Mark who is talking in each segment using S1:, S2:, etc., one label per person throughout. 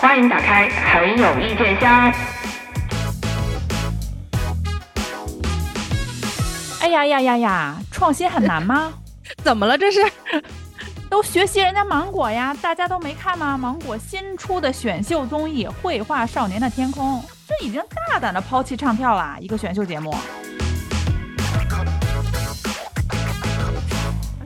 S1: 欢迎打开很有意见箱。
S2: 哎呀呀呀呀！创新很难吗？
S3: 怎么了这是？
S2: 都学习人家芒果呀，大家都没看吗？芒果新出的选秀综艺《绘画少年的天空》，这已经大胆的抛弃唱跳啦，一个选秀节目。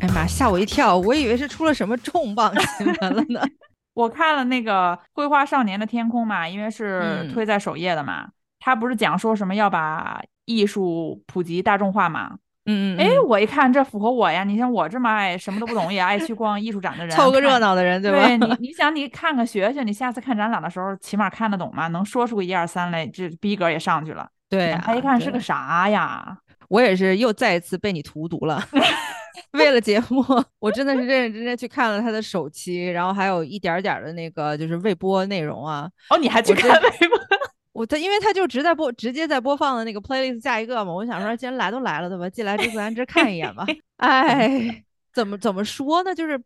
S3: 哎妈，吓我一跳！我以为是出了什么重磅新闻了呢。
S2: 我看了那个《绘画少年的天空》嘛，因为是推在首页的嘛，他不是讲说什么要把艺术普及大众化嘛？
S3: 嗯嗯。
S2: 哎，我一看这符合我呀！你像我这么爱什么都不懂也爱去逛艺术展的人，
S3: 凑个热闹的人，
S2: 对
S3: 吧？
S2: 你 你想你看看学学，你下次看展览的时候起码看得懂嘛，能说出个一二三来，这逼格也上去了。
S3: 对，
S2: 他一看是个啥呀？
S3: 我也是又再一次被你荼毒了。为了节目，我真的是认认真真去看了他的首期，然后还有一点点的那个就是未播内容啊。
S2: 哦，你还去看未播？
S3: 我他因为他就直在播，直接在播放的那个 playlist 下一个嘛。我想说，既然来都来了，对吧？既来之则安之，看一眼吧。哎，怎么怎么说呢？就是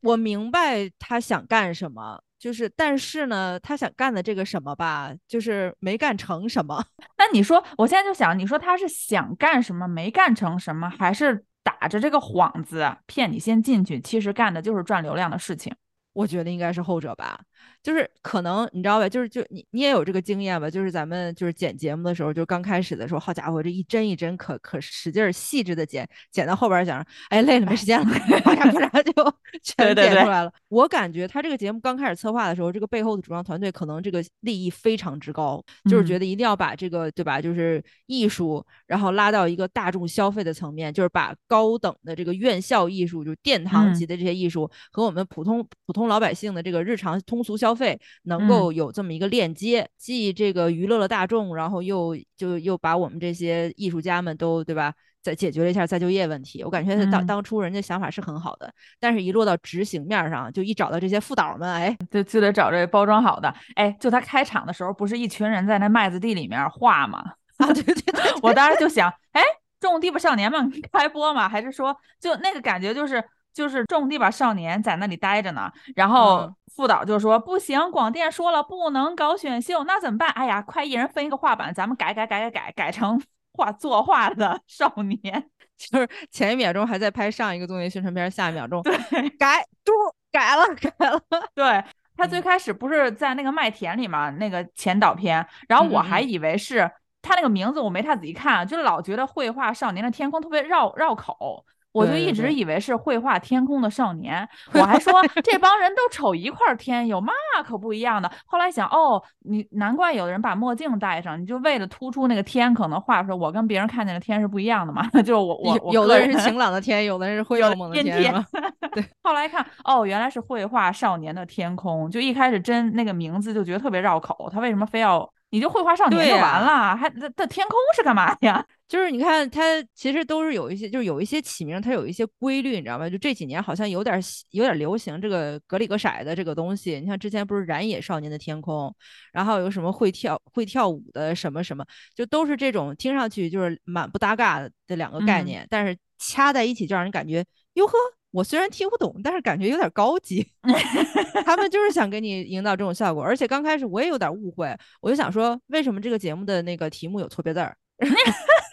S3: 我明白他想干什么，就是但是呢，他想干的这个什么吧，就是没干成什么。
S2: 那你说，我现在就想，你说他是想干什么，没干成什么，还是？打着这个幌子骗你先进去，其实干的就是赚流量的事情。
S3: 我觉得应该是后者吧。就是可能你知道吧，就是就你你也有这个经验吧，就是咱们就是剪节目的时候，就刚开始的时候，好家伙，这一帧一帧可可使劲细致的剪，剪到后边想，哎累了没时间了，啪嚓啪嚓就 全剪出来了。我感觉他这个节目刚开始策划的时候，这个背后的主创团队可能这个利益非常之高，就是觉得一定要把这个对吧，就是艺术，然后拉到一个大众消费的层面，就是把高等的这个院校艺术，就是殿堂级的这些艺术和我们普通普通老百姓的这个日常通俗消费能够有这么一个链接，既这个娱乐了大众，然后又就又把我们这些艺术家们都对吧，再解决了一下再就业问题。我感觉他当当初人家想法是很好的，但是一落到执行面上，就一找到这些副导们，哎，
S2: 就就得找这包装好的。哎，就他开场的时候，不是一群人在那麦子地里面画吗？
S3: 啊，对对对，
S2: 我当时就想，哎，种地吧少年们开播吗？还是说就那个感觉就是。就是种地吧少年在那里待着呢，然后副导就说不行，广电说了不能搞选秀，那怎么办？哎呀，快一人分一个画板，咱们改改改改改改成 画作画的 少年。
S3: 就是前一秒钟还在拍上一个综艺宣传片，下一秒钟
S2: 对
S3: 改嘟改了改了。
S2: 对他最开始不是在那个麦田里嘛，那个前导片，然后我还以为是他那个名字，我没太仔细看，就老觉得绘画少年的天空特别绕绕口。我就一直以为是绘画天空的少年，我还说 这帮人都瞅一块天，有嘛可不一样的。后来想，哦，你难怪有的人把墨镜戴上，你就为了突出那个天，可能画出来我跟别人看见的天是不一样的嘛。就我我
S3: 有的人是晴朗的天，有的人是灰蒙蒙的
S2: 天。对，后来看，哦，原来是绘画少年的天空。就一开始真那个名字就觉得特别绕口，他为什么非要？你就绘画少年就完了，还那那天空是干嘛呀？
S3: 就是你看它其实都是有一些，就是有一些起名，它有一些规律，你知道吗？就这几年好像有点有点流行这个格里格色的这个东西。你像之前不是燃野少年的天空，然后有什么会跳会跳舞的什么什么，就都是这种听上去就是蛮不搭嘎的两个概念，但是掐在一起就让人感觉哟呵。我虽然听不懂，但是感觉有点高级。他们就是想给你营造这种效果，而且刚开始我也有点误会，我就想说，为什么这个节目的那个题目有错别字儿？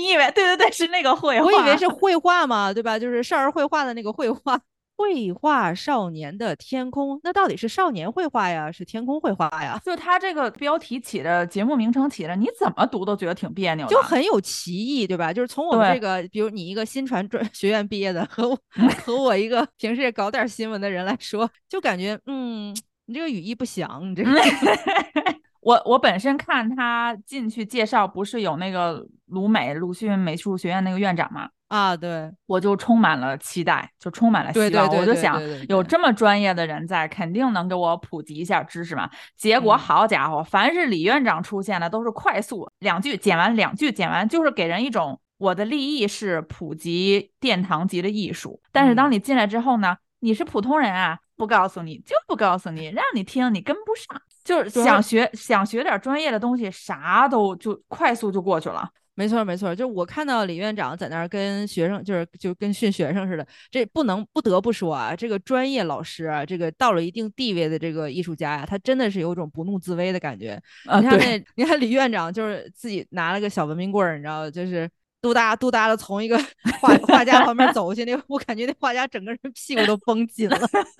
S2: 你以为对对对是那个绘画？
S3: 我以为是绘画嘛，对吧？就是少儿绘画的那个绘画。绘画少年的天空，那到底是少年绘画呀，是天空绘画呀？
S2: 就他这个标题起的，节目名称起的，你怎么读都觉得挺别扭，
S3: 就很有歧义，对吧？就是从我们这个，比如你一个新传专学院毕业的，和我 和我一个平时也搞点新闻的人来说，就感觉，嗯，你这个语义不详，你这个。
S2: 我我本身看他进去介绍，不是有那个鲁美鲁迅美术学院那个院长吗？
S3: 啊，对，
S2: 我就充满了期待，就充满了希望。我就想，有这么专业的人在，肯定能给我普及一下知识嘛。结果好家伙，凡是李院长出现的，都是快速两句剪完，两句剪完，就是给人一种我的立意是普及殿堂级的艺术。但是当你进来之后呢，你是普通人啊，不告诉你就不告诉你，让你听你跟不上，就是想学想学点专业的东西，啥都就快速就过去了。
S3: 没错，没错，就我看到李院长在那儿跟学生，就是就跟训学生似的。这不能不得不说啊，这个专业老师啊，这个到了一定地位的这个艺术家呀，他真的是有种不怒自威的感觉。你看那，你看李院长就是自己拿了个小文明棍儿，你知道，就是嘟哒嘟哒的从一个画画家旁边走过去，那我感觉那画家整个人屁股都绷紧了。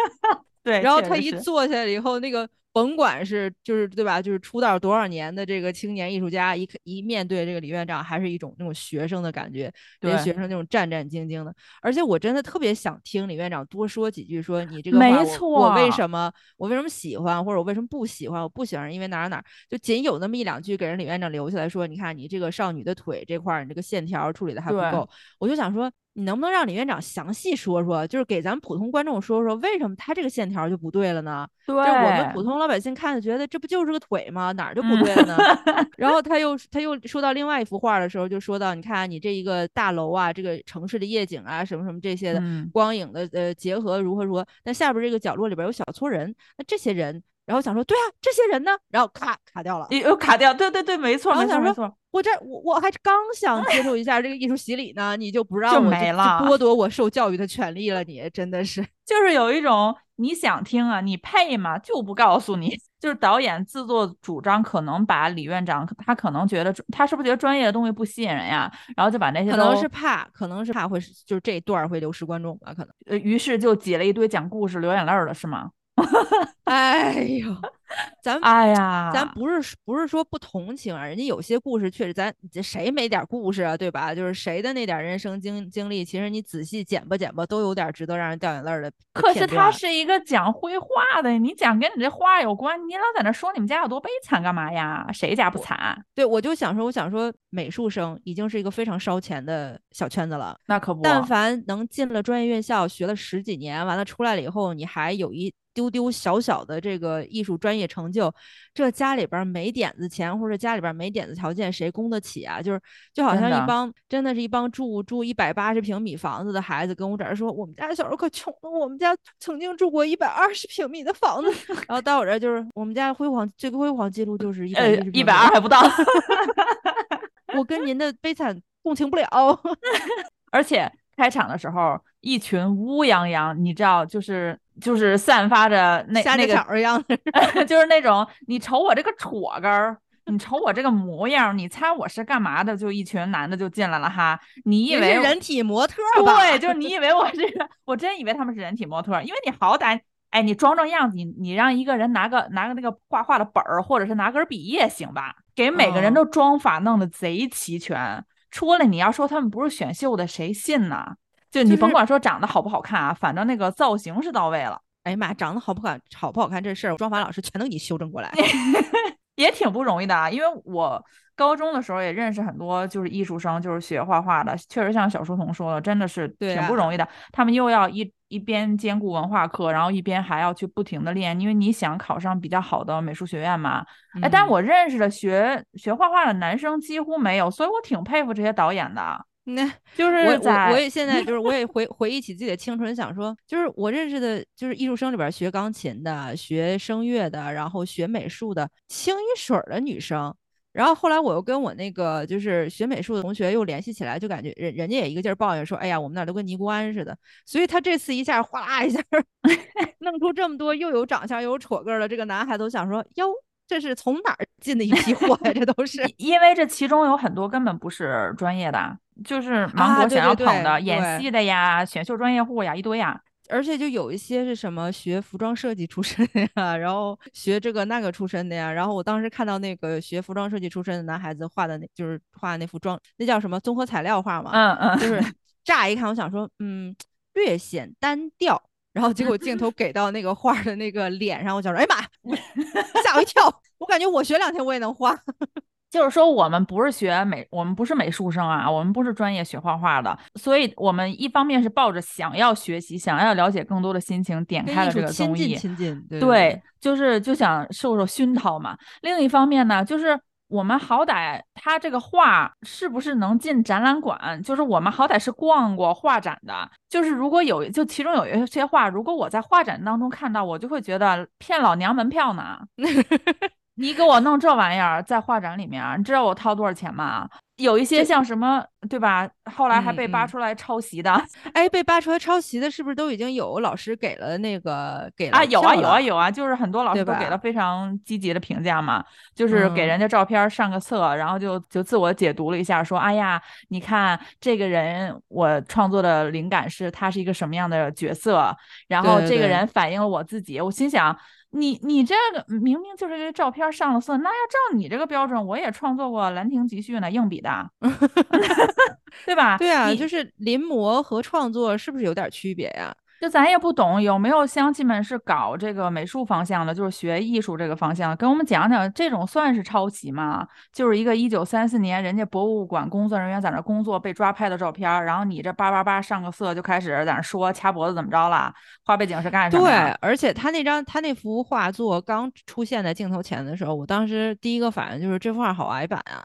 S2: 对，
S3: 然后他一坐下来以后，那个。甭管是就是对吧，就是出道多少年的这个青年艺术家，一一面对这个李院长，还是一种那种学生的感觉，对学生那种战战兢兢的。而且我真的特别想听李院长多说几句，说你这个
S2: 没错，
S3: 我为什么我为什么喜欢，或者我为什么不喜欢？我不喜欢因为哪哪哪，就仅有那么一两句给人李院长留下来说，你看你这个少女的腿这块，你这个线条处理的还不够。我就想说。你能不能让李院长详细说说，就是给咱们普通观众说说，为什么他这个线条就不对了呢？
S2: 对，
S3: 就我们普通老百姓看着觉得这不就是个腿吗？哪儿就不对了呢？然后他又他又说到另外一幅画的时候，就说到你看你这一个大楼啊，这个城市的夜景啊，什么什么这些的光影的呃结合如何如何？那下边这个角落里边有小撮人，那这些人。然后想说，对啊，这些人呢？然后咔卡掉了，
S2: 又卡掉。对对对，没错没错没错。
S3: 我这我我还刚想接受一下这个艺术洗礼呢，你就不让我
S2: 没了，
S3: 剥夺我受教育的权利了。你真的是，
S2: 就是有一种你想听啊，你配吗？就不告诉你。就是导演自作主张，可能把李院长，他可能觉得他是不是觉得专业的东西不吸引人呀？然后就把那些
S3: 可能是怕，可能是怕会就是这段会流失观众吧？可能
S2: 呃，于是就挤了一堆讲故事流眼泪的，是吗？
S3: 哎呦，咱
S2: 哎呀，
S3: 咱不是不是说不同情啊，人家有些故事确实，咱谁没点故事啊，对吧？就是谁的那点人生经经历，其实你仔细剪吧剪吧，都有点值得让人掉眼泪的。
S2: 可是他是一个讲绘画的，你讲跟你这画有关，你老在那说你们家有多悲惨干嘛呀？谁家不惨？
S3: 对，我就想说，我想说，美术生已经是一个非常烧钱的小圈子了，
S2: 那可不。
S3: 但凡能进了专业院校，学了十几年，完了出来了以后，你还有一。丢丢小小的这个艺术专业成就，这家里边没点子钱，或者家里边没点子条件，谁供得起啊？就是就好像一帮真的是一帮住住一百八十平米房子的孩子跟我这儿说，我们家小时候可穷了，我们家曾经住过一百二十平米的房子，然后到我这儿就是我们家辉煌最辉煌记录就是一百
S2: 一百二还不到，
S3: 我跟您的悲惨共情不了，
S2: 而且开场的时候一群乌泱泱，你知道就是。就是散发着那那个
S3: 一样的，
S2: 就是那种你瞅我这个戳根儿，你瞅我这个模样，你猜我是干嘛的？就一群男的就进来了哈，你以为
S3: 人体模特？
S2: 对，就是你以为我这个，我真以为他们是人体模特，因为你好歹哎，你装装样子，你你让一个人拿个拿个那个画画的本儿，或者是拿根笔也行吧，给每个人都装法弄得贼齐全，出来你要说他们不是选秀的，谁信呢？就你甭管说长得好不好看啊，反正那个造型是到位了。
S3: 哎呀妈，长得好不好好不好看这事儿，妆法老师全都给你修正过来，
S2: 也挺不容易的啊。因为我高中的时候也认识很多就是艺术生，就是学画画的，确实像小书童说的，真的是挺不容易的。他们又要一一边兼顾文化课，然后一边还要去不停的练，因为你想考上比较好的美术学院嘛。哎，但我认识的学学画画的男生几乎没有，所以我挺佩服这些导演的。
S3: 那
S2: 就是
S3: 我我我也现在 就是我也回回忆起自己的青春，想说就是我认识的，就是艺术生里边学钢琴的、学声乐的，然后学美术的，清一水儿的女生。然后后来我又跟我那个就是学美术的同学又联系起来，就感觉人人家也一个劲儿抱怨说，哎呀，我们那儿都跟尼姑庵似的。所以他这次一下哗啦一下 弄出这么多又有长相又有戳个的这个男孩，都想说哟。这是从哪儿进的一批货呀？这都是
S2: 因为这其中有很多根本不是专业的，就是芒果想要捧的演戏的呀，选秀专业户呀，一堆呀。
S3: 而且就有一些是什么学服装设计出身的呀，然后学这个那个出身的呀。然后我当时看到那个学服装设计出身的男孩子画的那，就是画那幅装，那叫什么综合材料画嘛？
S2: 嗯嗯，
S3: 就是 乍一看，我想说，嗯，略显单调。然后结果镜头给到那个画的那个脸上，我想说，哎妈，吓我一跳！我感觉我学两天我也能画。
S2: 就是说，我们不是学美，我们不是美术生啊，我们不是专业学画画的，所以我们一方面是抱着想要学习、想要了解更多的心情，点开了这个综艺，
S3: 亲近，
S2: 对，就是就想受受熏陶嘛。另一方面呢，就是。我们好歹他这个画是不是能进展览馆？就是我们好歹是逛过画展的。就是如果有，就其中有一些画，如果我在画展当中看到，我就会觉得骗老娘门票呢。你给我弄这玩意儿在画展里面，你知道我掏多少钱吗？有一些像什么，对吧？后来还
S3: 嗯
S2: 被扒
S3: 嗯。
S2: 出来抄袭的、
S3: 哎，被扒出来抄袭的，是不是都已经有老师给了那个给了
S2: 啊，有啊有啊有啊，就是很多老师都给了非常积极的评价嘛，就是给
S3: 嗯。
S2: 人家照片上个色，然后就就自我解读了一下，说，哎呀，你看这个人，我创作的灵感是他是一个什么样的角色，然后这个人反映了我自己，我心想。你你这个明明就是这个照片上了色，那要照你这个标准，我也创作过《兰亭集序》呢，硬笔的，对吧？
S3: 对啊，
S2: 你
S3: 就是临摹和创作是不是有点区别呀？
S2: 就咱也不懂有没有乡亲们是搞这个美术方向的，就是学艺术这个方向，跟我们讲讲这种算是抄袭吗？就是一个一九三四年人家博物馆工作人员在那工作被抓拍的照片儿，然后你这叭叭叭上个色就开始在那说掐脖子怎么着了，画背景是干什么
S3: 对？，而且他那张他那幅画作刚出现在镜头前的时候，我当时第一个反应就是这幅画好矮板啊，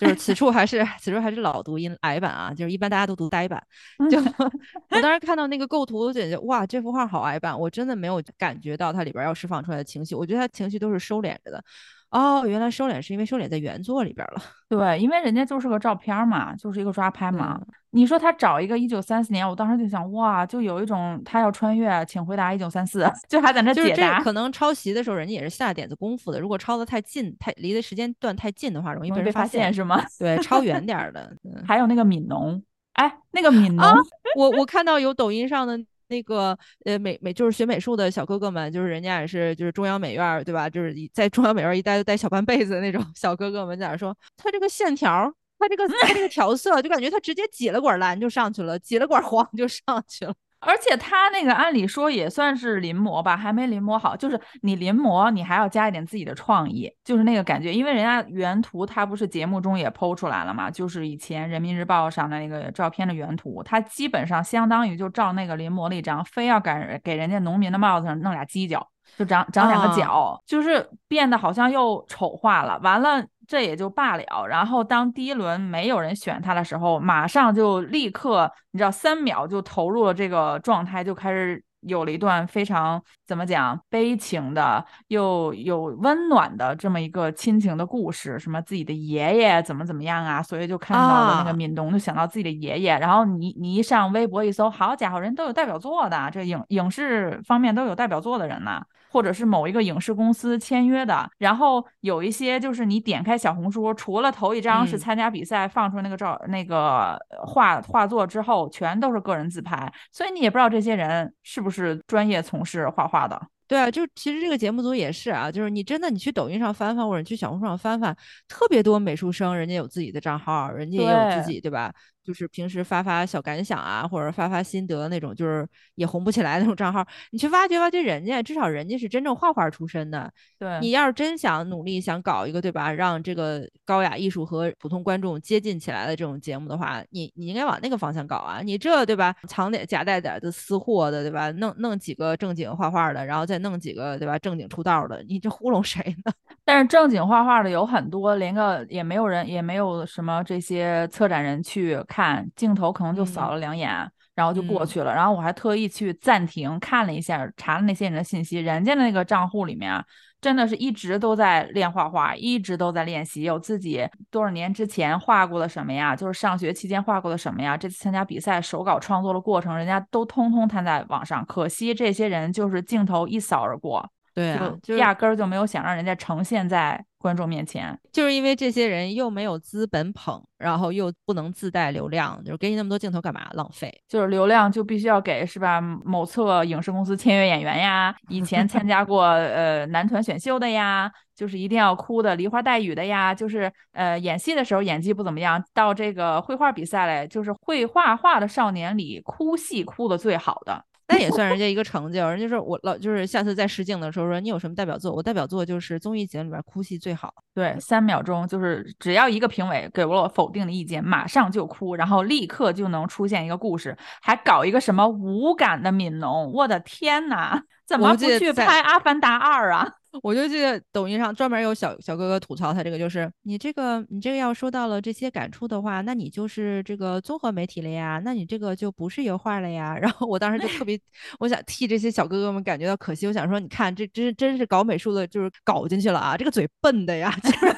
S3: 就是此处还是此处还是老读音矮版啊，就是一般大家都读呆版。就我当时看到那个构图，我觉得哇，这幅画好矮版，我真的没有感觉到它里边要释放出来的情绪，我觉得它情绪都是收敛着的。哦，原来收敛是因为收敛在原作里边了。
S2: 对，因为人家就是个照片嘛，就是一个抓拍嘛。
S3: 嗯
S2: 你说他找一个一九三四年，我当时就想，哇，就有一种他要穿越，请回答一九三四，就还在那
S3: 就是这
S2: 解答，
S3: 可能抄袭的时候，人家也是下点子功夫的。如果抄的太近，太离的时间段太近的话，容易被
S2: 发现
S3: 现。
S2: 是吗？
S3: 对，抄远 点儿的。嗯
S2: 还有那个悯农，哎，那个悯农，
S3: 啊我我看到有抖音上的那个呃美美就是学美术的小哥哥们，就是人家也是就是中央美院对吧？就是在中央美院一待就待小半辈子的那种小哥哥们在那说，他这个线条，他这个他这个调色，就感觉他直接挤了管蓝就上去了，挤了管黄就上去了。
S2: 而且他那个按理说也算是临摹吧，还没临摹好。就是你临摹，你还要加一点自己的创意，就是那个感觉。因为人家原图他不是节目中也剖出来了嘛，就是以前人民日报上的那个照片的原图，他基本上相当于就照那个临摹了一张，非要给给人家农民的帽子上弄俩犄角。就长长两个
S3: 啊
S2: 角，就是变得好像又丑化了。完了，这也就罢了。然后当第一轮没有人选他的时候，马上就立刻，你知道，三秒就投入了这个状态，就开始有了一段非常怎么讲悲情的又有温暖的这么一个亲情的故事。什么自己的爷爷怎么怎么样啊，所以就看到了那个
S3: 啊
S2: 闽农，就想到自己的爷爷。然后你你一上微博一搜，好家伙，人都有代表作的，这影影视方面都有代表作的人呢。或者是某一个影视公司签约的，然后有一些就是你点开小红书，除了头一张是
S3: 嗯
S2: 参加比赛放出那个照、那个呃画画作之后，全都是个人自拍，所以你也不知道这些人是不是专业从事画画的。
S3: 对啊，就其实这个节目组也是啊，就是你真的你去抖音上翻翻，或者你去小红书上翻翻，特别多美术生，人家有自己的账号，人家也有自
S2: 对
S3: 己对吧？就是平时发发小感想啊，或者发发心得那种，就是也红不起来那种账号，你去挖掘挖掘人家，至少人家是真正画画出身的。
S2: 对，
S3: 你要是真想努力想搞一个对吧，让这个高雅艺术和普通观众接近起来的这种节目的话，你你应该往那个方向搞啊！你这对吧，藏点夹带点的私货的对吧？弄弄几个正经画画的，然后再弄几个对吧正经出道的，你这糊弄谁呢？
S2: 但是正经画画的有很多，连个也没有人，也没有什么这些策展人去看，镜头可能就扫
S3: 嗯
S2: 了两眼，然后就过
S3: 嗯
S2: 去了。然后我还特意去暂停看了一下，查了那些人的信息，人家的那个账户里面啊，真的是一直都在练画画，一直都在练习，有自己多少年之前画过的什么呀，就是上学期间画过的什么呀，这次参加比赛手稿创作的过程，人家都通通摊在网上。可惜这些人就是镜头一扫而过。
S3: 对啊，
S2: 就压根儿就没有想让人家呈现在观众面前。
S3: 就是因为这些人又没有资本捧，然后又不能自带流量，就是给你那么多镜头干嘛？浪费。
S2: 就是流量就必须要给是吧？某策影视公司签约演员呀，以前参加过呃男团选秀的呀，就是一定要哭的梨花带雨的呀，就是呃演戏的时候演技不怎么样，到这个绘画比赛来，就是会画画的少年里哭戏哭的最好的。
S3: 那也算人家一个成就。人家说我老就是下次再试镜的时候说你有什么代表作？我代表作就是综艺节目里边哭戏最好。
S2: 对，三秒钟就是只要一个评委给了我否定的意见，马上就哭，然后立刻就能出现一个故事，还搞一个什么无感的悯农，我的天呐，怎么不去拍《阿凡达二》啊？
S3: 我就记得抖音上专门有小小哥哥吐槽他这个，就是你这个你这个要说到了这些感触的话，那你就是这个综合媒体了呀，那你这个就不是油画了呀。然后我当时就特别，我想替这些小哥哥们感觉到可惜，我想说，你看这真真是搞美术的，就是搞进去了啊，这个嘴笨的呀，就是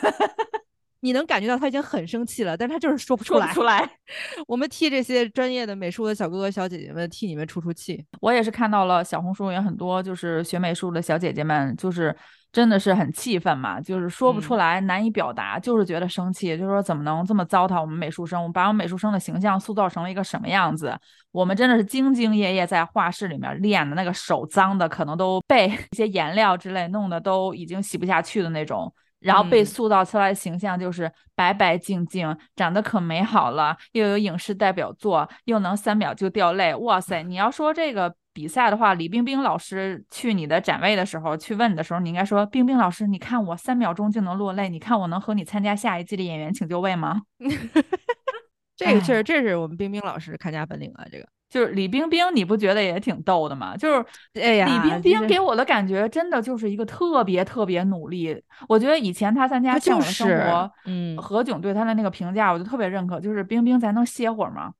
S3: 你能感觉到他已经很生气了，但他就是说不出来。
S2: 出来。
S3: 我们替这些专业的美术的小哥哥小姐姐们替你们出出气。
S2: 我也是看到了小红书有很多就是学美术的小姐姐们，就是真的是很气愤嘛，就是说不出
S3: 嗯
S2: 来，难以表达，就是觉得生气，就是说怎么能这么糟蹋我们美术生，我们把我们美术生的形象塑造成了一个什么样子？我们真的是兢兢业业在画室里面练的，那个手脏的可能都被 一些颜料之类弄得都已经洗不下去的那种。然后被
S3: 嗯
S2: 塑造出来的形象就是白白净净，长得可美好了，又有影视代表作，又能三秒就掉泪。哇塞！你要说这个比赛的话，李冰冰老师去你的展位的时候去问你的时候，你应该说：“冰冰老师，你看我三秒钟就能落泪，你看我能和你参加下一季的演员请就位吗？”
S3: 这个确
S2: 哎
S3: 实，这是我们冰冰老师看家本领啊！这个，
S2: 就是李冰冰，你不觉得也挺逗的吗？就是
S3: 哎呀
S2: 李冰冰给我的感觉真的就是一个特别特别努力。我觉得以前她参加
S3: 他《
S2: 向往的生活》，
S3: 嗯
S2: 何炅对她的那个评价，我就特别认可，就是冰冰咱能歇会儿吗？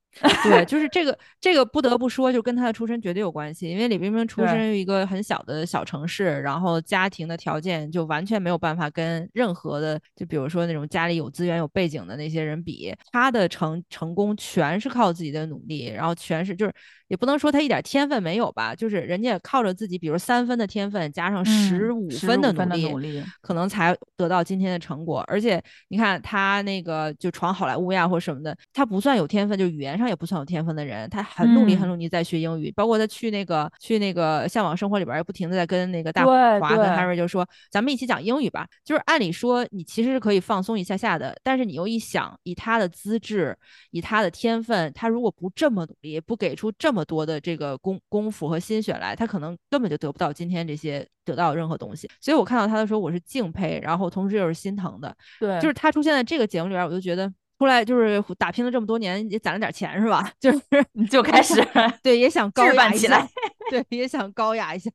S3: 对，就是这个，这个不得不说，就跟他的出身绝对有关系。因为李冰冰出
S2: 对
S3: 身于一个很小的小城市，然后家庭的条件就完全没有办法跟任何的，就比如说那种家里有资源、有背景的那些人比。他的成成功全是靠自己的努力，然后全是就是也不能说他一点天分没有吧，就是人家靠着自己，比如三分的天分加上十五分的努力，
S2: 努力，
S3: 可能才得到今天的成果。而且你看他那个就闯好莱坞呀或什么的，他不算有天分，就语言上也不算有天分的人，他很努力很
S2: 嗯
S3: 努力在学英语，包括他去那个去那个向往生活里边不停的在跟那个大华跟 Harry 就说，咱们一起讲英语吧。就是按理说你其实是可以放松一下下的，但是你又一想，以他的资质，以他的天分，他如果不这么努力，不给出这么多的这个功功夫和心血来，他可能根本就得不到今天这些得到任何东西。所以我看到他的时候，我是敬佩，然后同时又是心疼的。
S2: 对，
S3: 就是他出现在这个节目里边儿，我就觉得出来就是打拼了这么多年，也攒了点钱是吧？就是
S2: 你就开始
S3: 对，也想高雅一下
S2: 办起来。
S3: 对，也想高雅一下。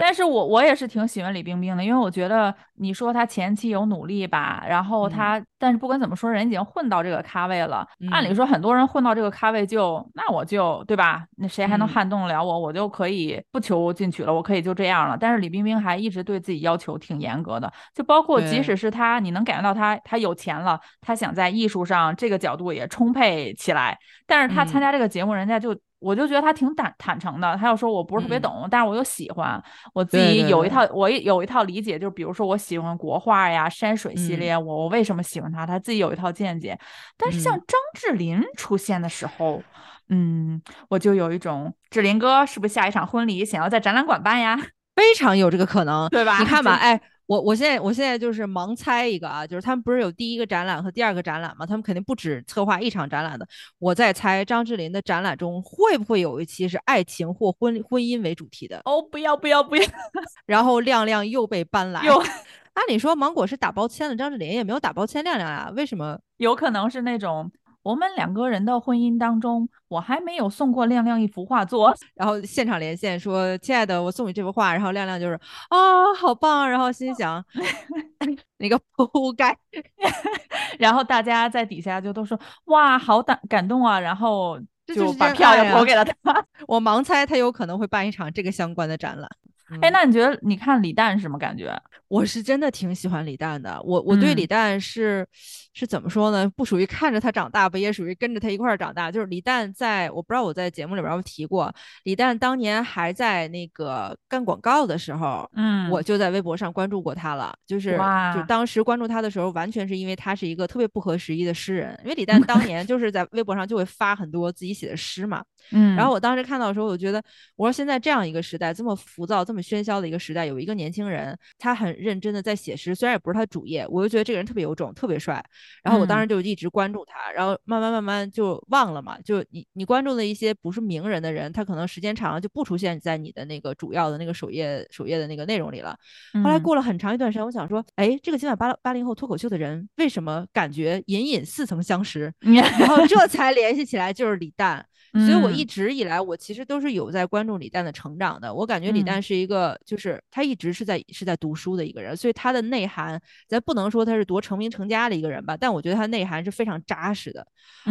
S2: 但是我我也是挺喜欢李冰冰的，因为我觉得你说她前期有努力吧，然后
S3: 嗯
S2: 她，但是不管怎么说，人已经混到这个咖位了。按理
S3: 嗯
S2: 说，很多人混到这个咖位就，那我就对吧？那谁还能
S3: 嗯
S2: 撼动得了我？我就可以不求进取了，我可以就这样了。但是李冰冰还一直对自己要求挺严格的，就包括即使是她，你能感觉到她，她有钱了，她想在艺术上这个角度也充沛起来，但是她参
S3: 嗯
S2: 加这个节目，人家就。我就觉得他挺坦坦诚的，他又说我不是特别
S3: 嗯。
S2: 懂，但是我又喜欢，我自己有一套，我也有一套理解，就是比如说我喜欢国画呀、山水系
S3: 嗯。
S2: 列，我我为什么喜欢他，他自己有一套见解。但是像
S3: 嗯。
S2: 张智霖出现的时候，嗯，我就有一种智霖哥是不是下一场婚礼想要在展览馆办呀？
S3: 非常有这个可能，
S2: 对吧？
S3: 你看吧，
S2: 就
S3: 哎，我我现在我现在就是盲猜一个啊，就是他们不是有第一个展览和第二个展览吗？他们肯定不止策划一场展览的。我在猜张智霖的展览中会不会有一期是爱情或婚婚姻为主题的，
S2: 哦，不要不要不要，
S3: 然后亮亮又被搬来。
S2: 有
S3: 按理说芒果是打包签了，张智霖也没有打包签亮亮啊，为什么？
S2: 有可能是那种。我们两个人的婚姻当中，我还没有送过亮亮一幅画作，
S3: 然后现场连线说：“亲爱的，我送你这幅画。”然后亮亮就是啊、好棒！然后心想 那个铺盖，
S2: 然后大家在底下就都说哇，好感感动啊，然后
S3: 就
S2: 把票也投给了他。
S3: 我盲猜他有可能会办一场这个相关的展览。
S2: 哎，
S3: 嗯
S2: 那你觉得你看李诞是什么感觉？
S3: 我是真的挺喜欢李诞的，我我对李
S2: 嗯
S3: 诞是、是怎么说呢？不属于看着他长大吧，也属于跟着他一块儿长大。就是李诞在，我不知道我在节目里边儿有没有提过，李诞当年还在那个干广告的时候，
S2: 嗯
S3: 我就在微博上关注过他了。就是就当时关注他的时候，完全是因为他是一个特别不合时宜的诗人，因为李诞当年就是在微博上就会发很多自己写的诗嘛。
S2: 嗯，
S3: 然后我当时看到的时候，我觉得，我说现在这样一个时代，这么浮躁、这么喧嚣的一个时代，有一个年轻人，他很认真的在写诗，虽然也不是他主业，我就觉得这个人特别有种，特别帅。然后我当时就一直关注他，然后慢慢慢慢就忘了嘛，就你你关注的一些不是名人的人，他可能时间长了就不出现在你的那个主要的那个首页首页的那个内容里了。后来
S2: 嗯
S3: 过了很长一段时间，我想说，哎，这个今晚八八零后脱口秀的人，为什么感觉隐隐似曾相识？然后这才联系起来，就是李诞。所以我一
S2: 嗯
S3: 直以来，我其实都是有在关注李诞的成长的。我感觉李
S2: 嗯
S3: 诞是一个，就是他一直是在是在读书的一个人，所以他的内涵，咱不能说他是多成名成家的一个人吧，但我觉得他内涵是非常扎实的。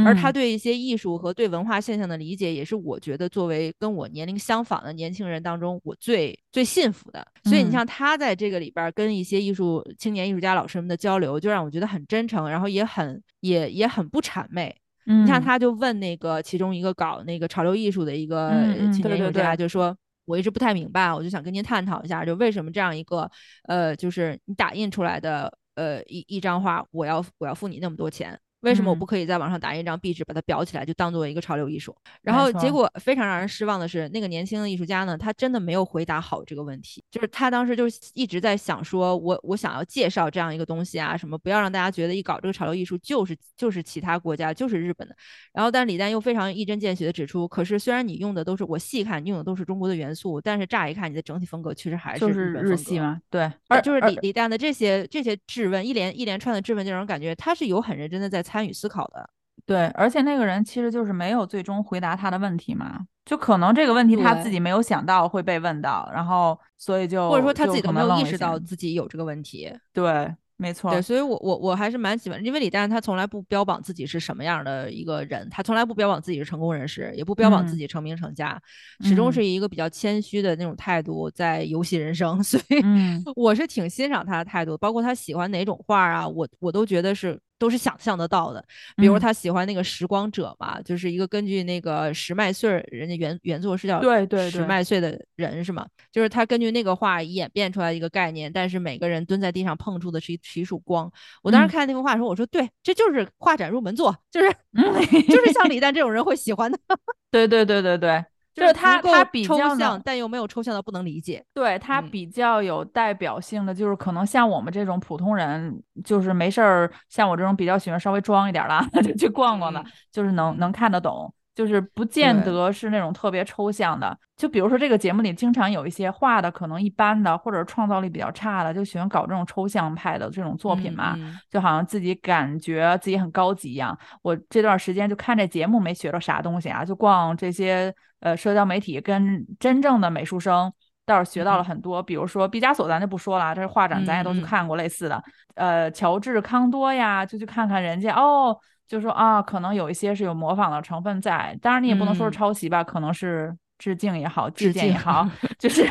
S3: 而他
S2: 嗯
S3: 对一些艺术和对文化现象的理解，也是我觉得作为跟我年龄相仿的年轻人当中，我最最信服的。所以你
S2: 嗯
S3: 像他在这个里边儿跟一些艺术青年艺术家老师们的交流，就让我觉得很真诚，然后也很也也很不谄媚。
S2: 嗯，
S3: 你看，他就问那个其中一个搞那个潮流艺术的一个
S2: 嗯嗯
S3: 青年艺术家，
S2: 对对对
S3: 就说。我一直不太明白，我就想跟您探讨一下，就为什么这样一个，呃，就是你打印出来的，呃，一一张画，我要我要付你那么多钱，为什么我
S2: 嗯
S3: 不可以在网上打印一张壁纸，把它裱起来，就当做一个潮流艺术？然后结果非常让人失望的是，那个年轻的艺术家呢，他真的没有回答好这个问题。就是他当时就是一直在想说，我我想要介绍这样一个东西啊，什么不要让大家觉得一搞这个潮流艺术就是就是其他国家就是日本的。然后，但是李诞又非常一针见血的指出，可是虽然你用的都是我细看你用的都是中国的元素，但是乍一看你的整体风格确实还
S2: 就是
S3: 日
S2: 系嘛，对，
S3: 而就是李李诞的这些这些质问，一连一连串的质问，就让人感觉他是有很认真的在参与思考的。
S2: 对，而且那个人其实就是没有最终回答他的问题嘛，就可能这个问题他自己。没有想到会被问到，然后所以就
S3: 或者说他自己都没有意识到自己有这个问题。
S2: 对，没错，
S3: 对，所以我我我还是蛮喜欢，因为李诞他从来不标榜自己是什么样的一个人，他从来不标榜自己是成功人士，也不标榜自
S2: 嗯
S3: 己成名成家，始终
S2: 嗯
S3: 是以一个比较谦虚的那种态度在游戏人生，所以
S2: 嗯。
S3: 我是挺欣赏他的态度，包括他喜欢哪种画啊，我我都觉得是都是想象得到的。比如
S2: 嗯
S3: 他喜欢那个时光者嘛，就是一个根据那个石麦穗儿，人家原原作是叫十
S2: 对对石
S3: 麦穗的人是吗？就是他根据那个画演变出来一个概念，但是每个人蹲在地上碰触的是一是一束光。我当时
S2: 嗯
S3: 看那幅画的时候，我说对，这就是画展入门作，就是
S2: 嗯，
S3: 就是像李诞这种人会喜欢的，
S2: 对对对对对，
S3: 就
S2: 就是他他比
S3: 抽象但又没有抽象到不能理解。
S2: 对他
S3: 嗯
S2: 比较有代表性的，就是可能像我们这种普通人，就是没事儿，像我这种比较喜欢稍微装一点儿啦，就去逛逛的，
S3: 嗯
S2: 就是能
S3: 嗯
S2: 能看得懂。就是不见得是那种特别抽象的，就比如说这个节目里经常有一些画的可能一般的，或者创造力比较差的，就喜欢搞这种抽象派的这种作品嘛。
S3: 嗯嗯
S2: 就好像自己感觉自己很高级一样。我这段时间就看这节目没学到啥东西啊，就逛这些呃社交媒体，跟真正的美术生倒是学到了
S3: 嗯
S2: 很多。比如说毕加索，咱就不说了，这是画展咱也都去看过类似的。呃，乔治康多呀，就去看看人家哦。就说啊，可能有一些是有模仿的成分在，当然你也不能说是
S3: 嗯
S2: 抄袭吧，可能是致敬也好，
S3: 致
S2: 借鉴也好，就是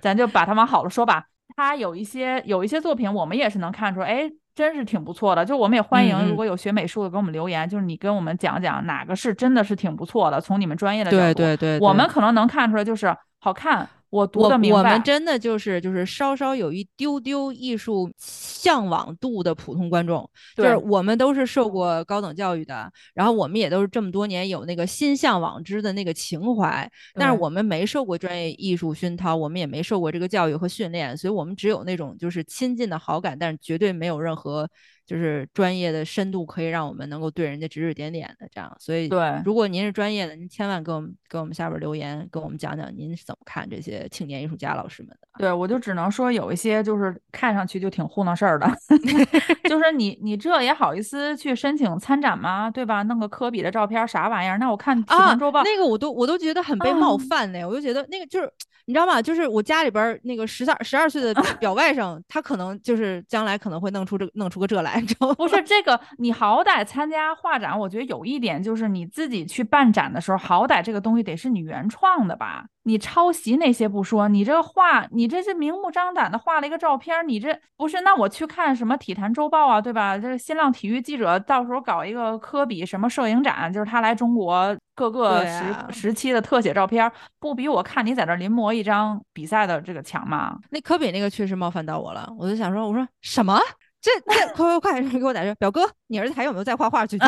S2: 咱就把它往好了说吧。他有一些有一些作品，我们也是能看出，哎，真是挺不错的。就我们也欢迎，如果有学美术的给我们留言，就是你跟我们讲讲哪个是真的是挺不错的，从你们专业的角度，
S3: 对对对，对
S2: 我们可能能看出来，就是好看，我读
S3: 我
S2: 得明白。
S3: 我们真的就是就是稍稍有一丢丢艺术向往度的普通观众，就是我们都是受过高等教育的，然后我们也都是这么多年有那个心向往之的那个情怀，但是我们没受过专业艺术熏陶，我们也没受过这个教育和训练，所以我们只有那种就是亲近的好感，但是绝对没有任何就是专业的深度可以让我们能够对人家指指点点的这样。所以，
S2: 对
S3: 如果您是专业的，您千万给我们给我们下边留言，跟我们讲讲您是怎么看这些青年艺术家老师们的。
S2: 对，我就只能说有一些就是看上去就挺糊弄事儿的，就是你你这也好意思去申请参展吗？对吧？弄个科比的照片啥玩意儿？那我看《体
S3: 啊
S2: 坛周报》，
S3: 那个我都我都觉得很被冒
S2: 啊
S3: 犯呢，我就觉得那个就是你知道吗？就是我家里边儿那个十三十二岁的表外甥，他可能就是将来可能会弄出这弄出个这来，你知道吗？
S2: 不是这个，你好歹参加画展，我觉得有一点就是你自己去办展的时候，好歹这个东西得是你原创的吧？你抄袭那些不说，你这个画，你这是明目张胆的画了一个照片，你这不是？那我去看什么体坛周报啊，对吧？这新浪体育记者到时候搞一个科比什么摄影展，就是他来中国各个时、
S3: 啊
S2: 时期的特写照片，不比我看你在这临摹一张比赛的这个强吗？
S3: 那科比那个确实冒犯到我了，我就想说，我说什么？这这快快快给我打电话，表哥，你儿子还有没有在画画？最近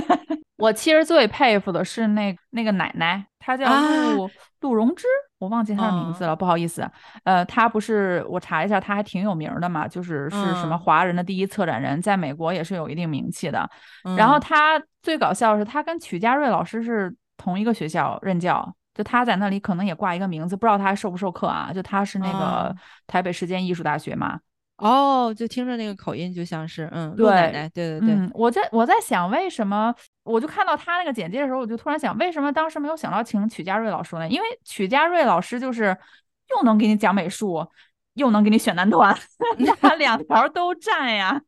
S2: 我其实最佩服的是那那个奶奶，她叫
S3: 啊
S2: 陆、陆荣枝，我忘记她的名字了，不好意思。呃，她不是我查一下，她还挺有名儿的嘛，就是是什么
S3: 嗯
S2: 华人的第一策展人，在美国也是有一定名气的。然后
S3: 嗯
S2: 她最搞笑的是，她跟曲家瑞老师是同一个学校任教。就她在那里可能也挂一个名字，不知道她还授不授课啊？就她是那个
S3: 嗯
S2: 台北实践艺术大学嘛，
S3: 哦，就听着那个口音就像是嗯，
S2: 对
S3: 奶奶，对对对，
S2: 嗯，我在我在想，为什么我就看到他那个简介的时候，我就突然想，为什么当时没有想到请曲家瑞老师呢？因为曲家瑞老师就是又能给你讲美术，又能给你选男团，他两条都占呀。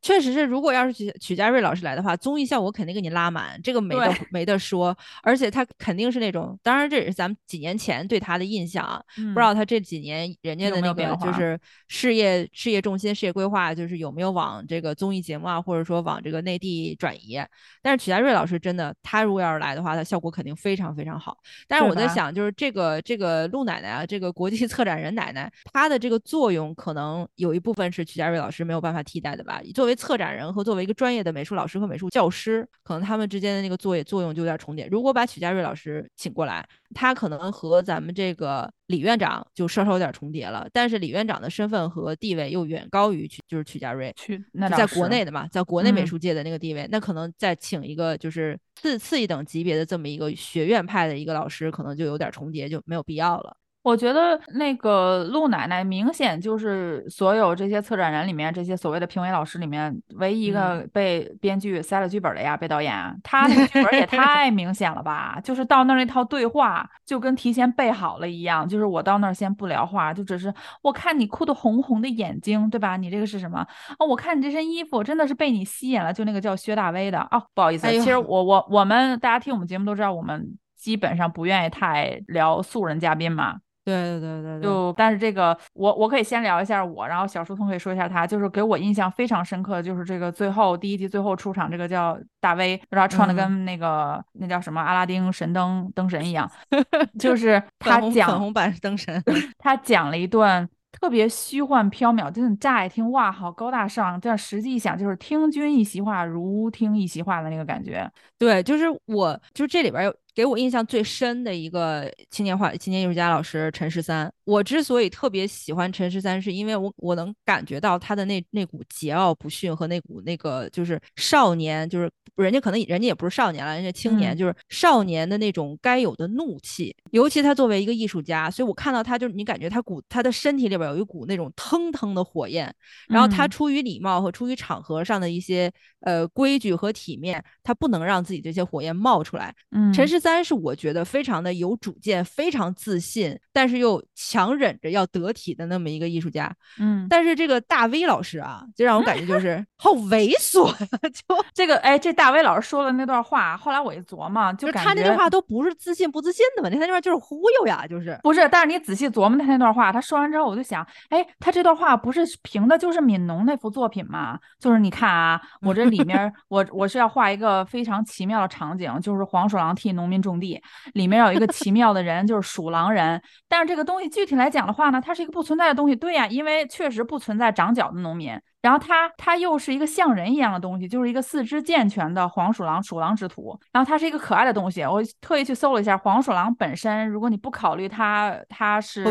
S3: 确实是，如果要是曲曲家瑞老师来的话，综艺效果肯定给你拉满，这个没得没得说。而且他肯定是那种，当然这也是咱们几年前对他的印象啊，
S2: 不
S3: 不知道他这几年人家的那个就是事业事业重心、事业规划，就是有没有往这个综艺节目啊，或者说往这个内地转移。但是曲家瑞老师真的，他如果要是来的话，他效果肯定非常非常好。但是我在想，就是这个这个陆奶奶啊，这个国际 策展人奶奶，她的这个作用可能有一部分是曲家瑞老师没有办法替代的吧。作为策展人和作为一个专业的美术老师和美术教师，可能他们之间的那个作业作用就有点重叠。如果把曲家瑞老师请过来，他可能和咱们这个李院长就稍稍有点重叠了，但是李院长的身份和地位又远高于曲就是曲家瑞。
S2: 去那
S3: 在国内的嘛，在国内美
S2: 嗯
S3: 术界的那个地位，那可能再请一个就是次次一等级别的这么一个学院派的一个老师，可能就有点重叠，就没有必要了。
S2: 我觉得那个陆奶奶明显就是所有这些策展人里面，这些所谓的评委老师里面唯一一个被编剧塞了剧本的呀，被导演，他那个剧本也太明显了吧？就是到那儿那套对话就跟提前背好了一样，就是我到那儿先不聊话，就只是我看你哭的红红的眼睛，对吧？你这个是什么？哦，我看你这身衣服真的是被你吸引了，就那个叫薛大威的哦，不好意思，
S3: 哎
S2: 其实我我我们大家听我们节目都知道，我们基本上不愿意太聊素人嘉宾嘛。
S3: 对对对对对，
S2: 就。但是这个我我可以先聊一下我，然后小书童可以说一下他，就是给我印象非常深刻的就是这个最后第一集最后出场这个叫大威，就是他穿的
S3: 嗯。
S2: 跟那个、那叫什么阿拉丁神灯灯神一样，就是 他
S3: 粉红粉
S2: 讲
S3: 红版灯神，
S2: 他讲了一段特别虚幻缥缈，就是你乍一听哇好高大上，但实际一想就是听君一席话如听一席话的那个感觉。
S3: 对，就是我，就这里边有给我印象最深的一个青年画青年艺术家老师陈十三。我之所以特别喜欢陈十三，是因为我我能感觉到他的那那股桀骜不驯和那股那个就是少年，就是人家可能人家也不是少年了，人家青年，
S2: 嗯
S3: 就是少年的那种该有的怒气。尤其他作为一个艺术家，所以我看到他，就是你感觉他骨他的身体里边有一股那种腾腾的火焰，然后他
S2: 嗯
S3: 出于礼貌和出于场合上的一些呃规矩和体面，他不能让自己这些火焰冒出来。
S2: 嗯，
S3: 陈十三是我觉得非常的有主见、非常自信，但是又强忍着要得体的那么一个艺术家。
S2: 嗯，
S3: 但是这个大 V 老师啊，就让我感觉就 是好猥琐呀，就
S2: 这个哎，这大威老师说的那段话，后来我一琢磨，就
S3: 就
S2: 感觉
S3: 他那句话都不是自信不自信的问题，他那段就是忽悠呀，就是。
S2: 不是，但是你仔细琢磨他那段话，他说完之后，我就想，哎，他这段话不是凭的就是悯农那幅作品吗？就是你看啊，我这里面我我是要画一个非常奇妙的场景，就是黄鼠狼替农民种地，里面有一个奇妙的人，就是鼠狼人。但是这个东西具体来讲的话呢，它是一个不存在的东西，对呀、因为确实不存在长角的农民。然后它它又是一个像人一样的东西，就是一个四肢健全的黄鼠狼鼠狼之徒。然后它是一个可爱的东西，我特意去搜了一下黄鼠狼本身，如果你不考虑它它是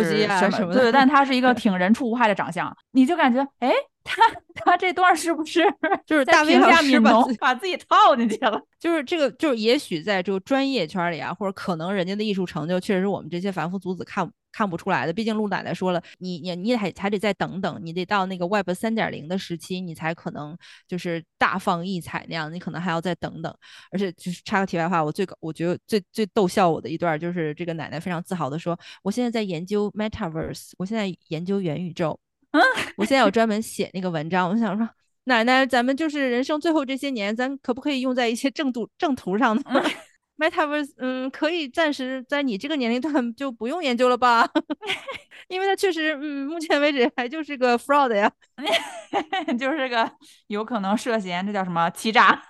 S2: 对，但它是一个 挺人畜无害的长相，你就感觉哎，他他这段是不是
S3: 就是大卫老
S2: 价悯农
S3: 师把自己
S2: 把自己套进去了？
S3: 就是这个，就是也许在这个专业圈里啊，或者可能人家的艺术成就，确实是我们这些凡夫俗子看看不出来的。毕竟陆奶奶说了，你你你还还得再等等，你得到那个 Web 三点零的时期，你才可能就是大放异彩那样，你可能还要再等等。而且就是插个题外话，我最搞我觉得最最逗笑我的一段，就是这个奶奶非常自豪的说，我现在在研究 Metaverse，我现在研究元宇宙，
S2: 嗯，
S3: 我现在有专门写那个文章，我想说。奶奶，咱们就是人生最后这些年，咱可不可以用在一些正途正途上呢？Metaverse，嗯，可以暂时在你这个年龄段就不用研究了吧，因为它确实，嗯，目前为止还就是个 fraud 呀，
S2: 就是个有可能涉嫌这叫什么欺诈？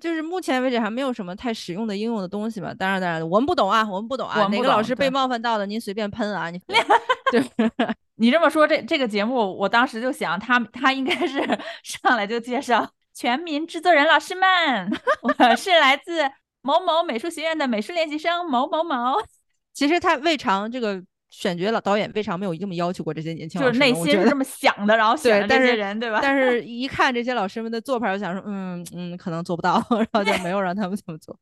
S3: 就是目前为止还没有什么太实用的应用的东西吧。当然，当然，我们不懂啊，我们不懂啊，哪个老师被冒犯到了，您随便喷啊，你 就是
S2: 你这么说，这这个节目，我当时就想，他他应该是上来就介绍全民制作人老师们，我是来自某某美术学院的美术练习生某某某，
S3: 其实他未尝这个选角老导演未尝没有这么要求过这些年轻
S2: 就是内心是这么想的，然后 选了这些人，对吧？
S3: 但是 一看这些老师们的做派，我想说，嗯嗯，可能做不到，然后就没有让他们这么做。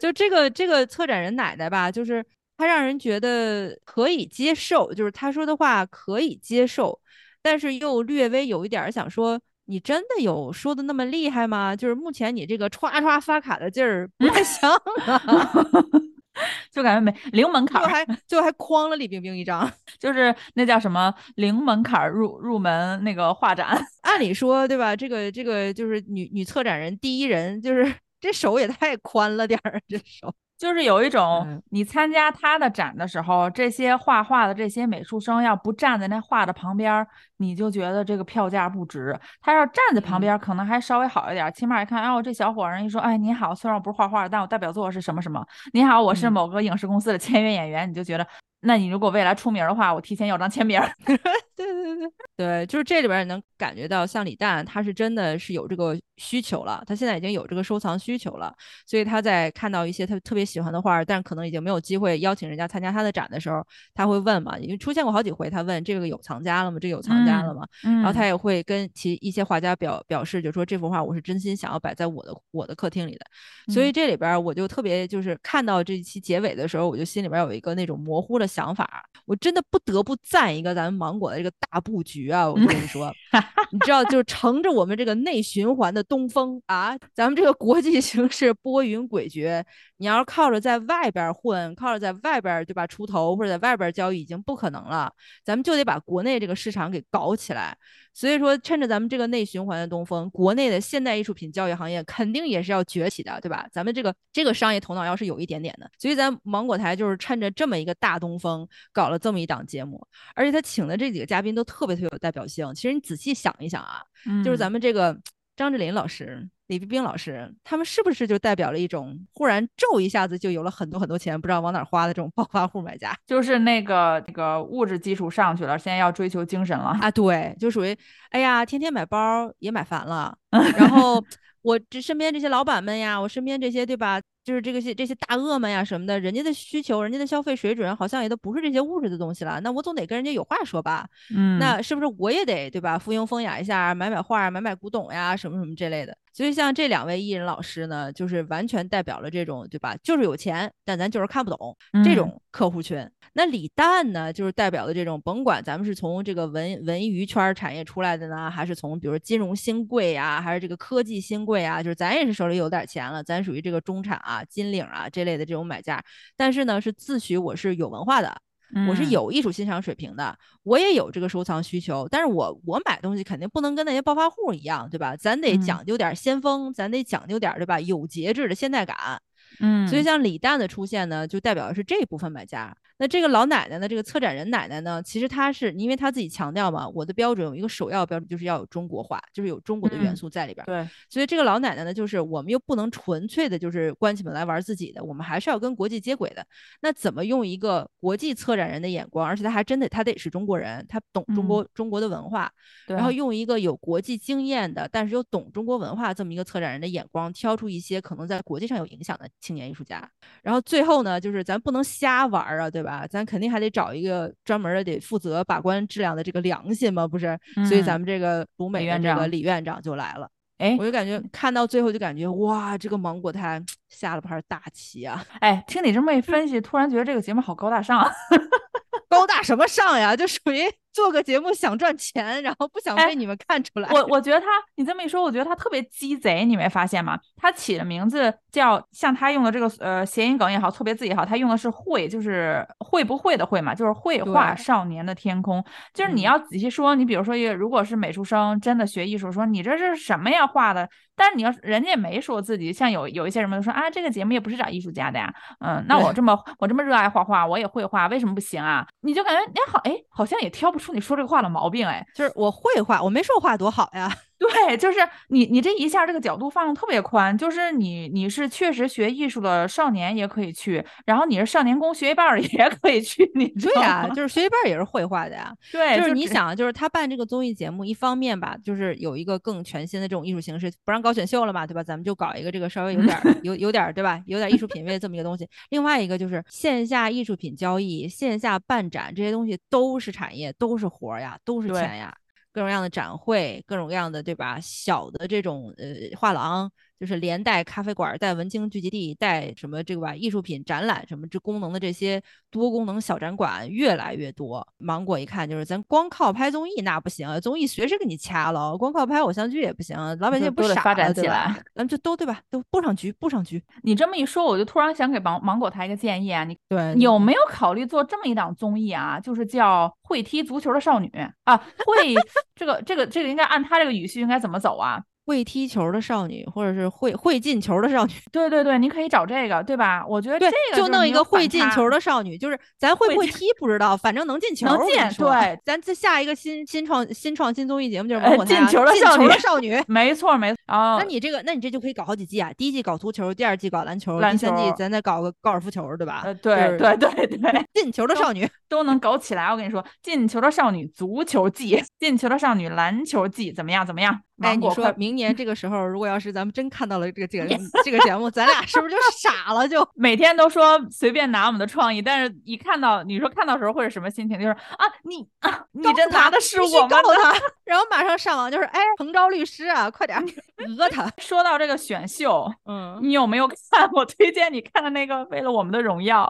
S3: 就这个这个策展人奶奶吧，就是她让人觉得可以接受，就是她说的话可以接受，但是又略微有一点想说，你真的有说的那么厉害吗？就是目前你这个歘歘发卡的劲儿不太像啊。
S2: 就感觉没零门槛，
S3: 最后还最后还诓了李冰冰一张，
S2: 就是那叫什么零门槛入入门那个画展。
S3: 按理说，对吧？这个这个就是女女策展人第一人，就是 这手也太宽了点儿，这手。
S2: 就是有一种，你参加他的展的时候，这些画画的这些美术生要不站在那画的旁边，你就觉得这个票价不值。他要站在旁边，可能还稍微好一点，起码一看，哦，这小伙人一说，哎，你好，虽然我不是画画，但我代表作是什么什么。你好，我是某个影视公司的签约演员，你就觉得。那你如果未来出名的话，我提前要张签名。
S3: 对对对对，就是这里边能感觉到，像李诞，他是真的是有这个需求了，他现在已经有这个收藏需求了，所以他在看到一些他特别喜欢的画，但可能已经没有机会邀请人家参加他的展的时候，他会问嘛，因为出现过好几回，他问这个有藏家了吗？这有藏家了吗？然后他也会跟其一些画家表表示，就说这幅画我是真心想要摆在我的我的客厅里的。所以这里边我就特别就是看到这一期结尾的时候，我就心里边有一个那种模糊的。想法，我真的不得不赞一个咱们芒果的这个大布局啊！我跟你说，你知道，就是乘着我们这个内循环的东风啊，咱们这个国际 形势波云诡谲，你要是靠着在外边混，靠着在外边对吧出头或者在外边交易已经不可能了，咱们就得把国内这个市场给搞起来。所以说，趁着咱们这个内循环的东风，国内的现代艺术品交易行业肯定也是要崛起的，对吧？咱们这个这个商业头脑要是有一点点的，所以咱芒果台就是趁着这么一个大东风，搞了这么一档节目，而且他请的这几个嘉宾都特别特别有代表性。其实你仔细想一想啊，就是咱们这个张智霖老师。李冰冰老师，他们是不是就代表了一种忽然骤一下子就有了很多很多钱，不知道往哪花的这种暴发户买家？
S2: 就是那个那个物质基础上去了，现在要追求精神了
S3: 啊！对，就属于哎呀，天天买包也买烦了。然后我这身边这些老板们呀，我身边这些对吧？就是这个些这些大鳄们呀什么的，人家的需求，人家的消费水准好像也都不是这些物质的东西了。那我总得跟人家有话说吧？嗯，那是不是我也得对吧？附庸风雅一下，买买画，买买古董呀，什么什么这类的。所以像这两位艺人老师呢，就是完全代表了这种对吧？就是有钱，但咱就是看不懂这种客户群。那李诞呢，就是代表的这种，甭管咱们是从这个文文娱圈产业出来的呢，还是从比如金融新贵呀，还是这个科技新贵啊，就是咱也是手里有点钱了，咱属于这个中产啊。啊，金领啊这类的这种买家，但是呢是自诩我是有文化的，我是有艺术欣赏水平的，我也有这个收藏需求，但是我我买东西肯定不能跟那些暴发户一样，对吧？咱得讲究点先锋，咱得讲究点对吧？有节制的现代感。
S2: 嗯，
S3: 所以像李诞的出现呢，就代表的是这一部分买家。那这个老奶奶呢，这个策展人奶奶呢，其实她是因为她自己强调嘛，我的标准有一个首要标准，就是要有中国化，就是有中国的元素在里边。
S2: 对，
S3: 所以这个老奶奶呢，就是我们又不能纯粹的就是关起门来玩自己的，我们还是要跟国际接轨的。那怎么用一个国际策展人的眼光，而且他还真的他得是中国人，他懂中国中国的文化，然后用一个有国际经验的，但是又懂中国文化这么一个策展人的眼光，挑出一些可能在国际上有影响的青年艺术家。然后最后呢，就是咱不能瞎玩啊，对吧？咱肯定还得。找一个专门的得负责把关质量的这个良心嘛，不是？所以咱们这个鲁美的这个李院长就来了。
S2: 哎，
S3: 我就感觉看到最后就感觉哇，这个芒果台下了盘大棋啊！
S2: 哎，听你这么一分析，突然觉得这个节目好高大上。
S3: 高大什么上呀？就属于做个节目想赚钱，然后不想被你们看出来。
S2: 我我觉得他，你这么一说，我觉得他特别鸡贼，你没发现吗？他起的名字叫像他用的这个呃谐音梗也好，错别字也好，他用的是会，就是会不会的会嘛，就是绘画少年的天空。就是你要仔细说，你比如说一个如果是美术生真的学艺术，说你这是什么呀画的？但是你要人家也没说自己，像有有一些人们说啊，这个节目也不是找艺术家的呀，嗯，那我这么我这么热爱画画，我也会画，为什么不行啊？你就感觉哎好哎，好像也挑不出你说这个话的毛病哎，
S3: 就是我会画，我没说画多好呀。
S2: 对，就是你，你这一下这个角度放的特别宽，就是你，你是确实学艺术的少年也可以去，然后你是少年宫学一半 也可以去，你
S3: 对呀，就是学一半也是绘画的呀。
S2: 对，
S3: 就是你想，就是他办这个综艺节目，一方面吧，就是有一个更全新的这种艺术形式，不让搞选秀了嘛，对吧？咱们就搞一个这个稍微有点 有有点对吧，有点艺术品味这么一个东西。另外一个就是线下艺术品交易、线下办展这些东西都是产业，都是活呀，都是钱呀。各种各样的展会，各种各样的，对吧？小的这种呃画廊，就是连带咖啡馆、带文青聚集地、带什么这个吧艺术品展览什么这功能的这些多功能小展馆越来越多。芒果一看就是咱光靠拍综艺那不行，综艺随时给你掐了；光靠拍偶像剧也不行，老百姓不傻
S2: 发展起来，
S3: 咱们就都对吧？都布上局，布上局。
S2: 你这么一说，我就突然想给芒芒果台一个建议啊，你
S3: 对
S2: 有没有考虑做这么一档综艺啊？就是叫会踢足球的少女啊，会这个这个这个应该按他这个语序应该怎么走啊？
S3: 会踢球的少女，或者是会会进球的少女，
S2: 对对对，你可以找这个，对吧？我觉得这个
S3: 就弄一个会进球的少女，就是咱会不会踢不知道，反正能进球。
S2: 能进，对。
S3: 咱这下一个新新创新创新综艺节目就是
S2: 进球的
S3: 少女，进球的少女
S2: 没错没错。
S3: 啊那你这个，那你这就可以搞好几季啊！第一季搞足球，第二季搞篮球，第三季咱再搞个高尔夫球，对吧？
S2: 呃，对对对对，
S3: 进球的少女
S2: 都能搞起来。我跟你说，进球的少女足球季，进球的少女篮球季，怎么样？怎么样？
S3: 哎，你说明年这个时候，如果要是咱们真看到了这个这个 这个节目，咱俩是不是就傻了？就
S2: 每天都说随便拿我们的创意，但是一看到你说看到时候会是什么心情？就是啊，你啊，你这拿的是我们的，
S3: 然后马上上网就是哎，彭昭律师啊，快点讹他。
S2: 说到这个选秀，
S3: 嗯，
S2: 你有没有看我推荐你看的那个《为了我们的荣耀》？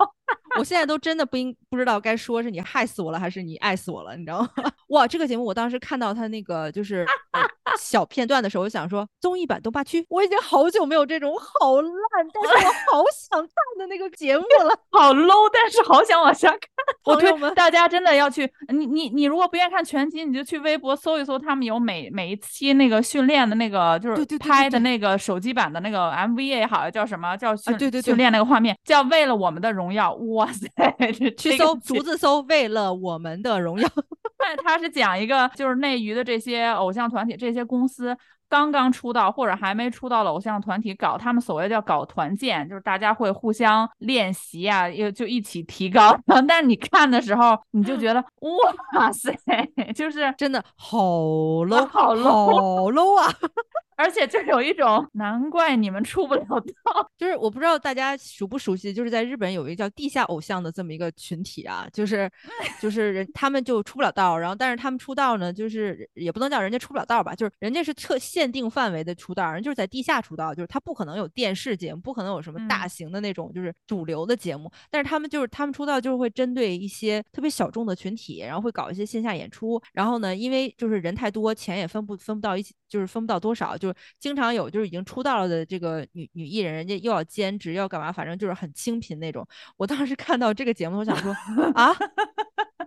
S3: 我现在都真的不应不知道该说是你害死我了，还是你爱死我了，你知道吗？哇，这个节目我当时看到他那个就是小片段的时候，我想说综艺版东八区，我已经好久没有这种好烂，但是我好想看的那个节目了，
S2: 好 low，但是好想往下看。我
S3: 推
S2: 大家真的要去，你你你如果不愿意看全集，你就去微博搜一搜，他们有每每一期那个训练的那个就是拍的那个手机版的那个 MV 也好，叫什么叫训
S3: 对对
S2: 训练那个画面，叫为了我们的荣耀。哇塞！
S3: 去搜，独自搜，为了我们的荣耀。
S2: 那他是讲一个，就是内娱的这些偶像团体，这些公司刚刚出道或者还没出道的偶像团体，搞他们所谓叫搞团建，就是大家会互相练习啊，又就一起提高。但是你看的时候，你就觉得哇塞，就是
S3: 真的好 low，
S2: 好 low，
S3: 好 low 啊！
S2: 而且就有一种，难怪你们出不了道。
S3: 就是我不知道大家熟不熟悉，就是在日本有一个叫地下偶像的这么一个群体啊，就是 就是人他们就出不了道，然后但是他们出道呢，就是也不能叫人家出不了道吧，就是人家是特限定范围的出道，人就是在地下出道，就是他不可能有电视节目，不可能有什么大型的那种就是主流的节目，但是他们就是他们出道就是会针对一些特别小众的群体，然后会搞一些线下演出，然后呢，因为就是人太多，钱也分不分不到一起，就是分不到多少，就是经常有就是已经出道了的这个女女艺人，人家又要兼职要干嘛，反正就是很清贫那种。我当时看到这个节目，我想说啊，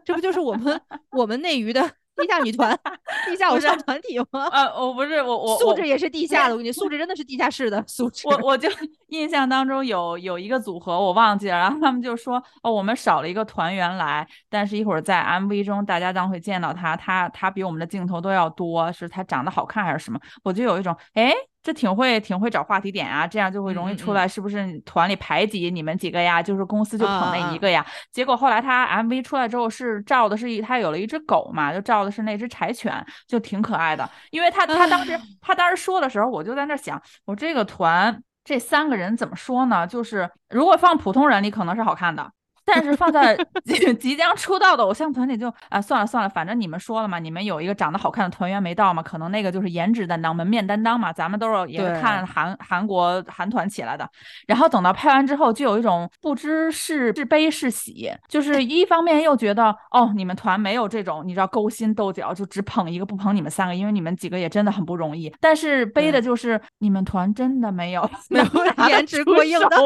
S3: 这不就是我们我们内娱的地下女团、地下偶像团体吗？
S2: 呃，我不是我我
S3: 素质也是地下的，我跟你素质真的是地下室的素质。
S2: 我我就 印象当中有有一个组合我忘记了，然后他们就说哦，我们少了一个团员来，但是一会儿在 MV 中大家将会见到他，他他比我们的镜头都要多，是他长得好看还是什么？我就有一种哎。这挺会挺会找话题点啊，这样就会容易出来，是不是团里排挤你们几个呀？就是公司就捧那一个呀。结果后来他 MV 出来之后是照的是一他有了一只狗嘛，就照的是那只柴犬，就挺可爱的。因为他他当时他当时说的时候，我就在那想，我这个团这三个人怎么说呢？就是如果放普通人里可能是好看的。但是放在 即将出道的偶像团体，就啊算了算了，反正你们说了嘛，你们有一个长得好看的团员没到嘛，可能那个就是颜值担当、门面担当嘛。咱们都是也是看韩韩国韩团起来的，然后等到拍完之后，就有一种不知是是悲是喜，就是一方面又觉得哦，你们团没有这种你知道勾心斗角，就只捧一个不捧你们三个，因为你们几个也真的很不容易。但是悲的就是你们团真的没有
S3: 没有颜值过硬的，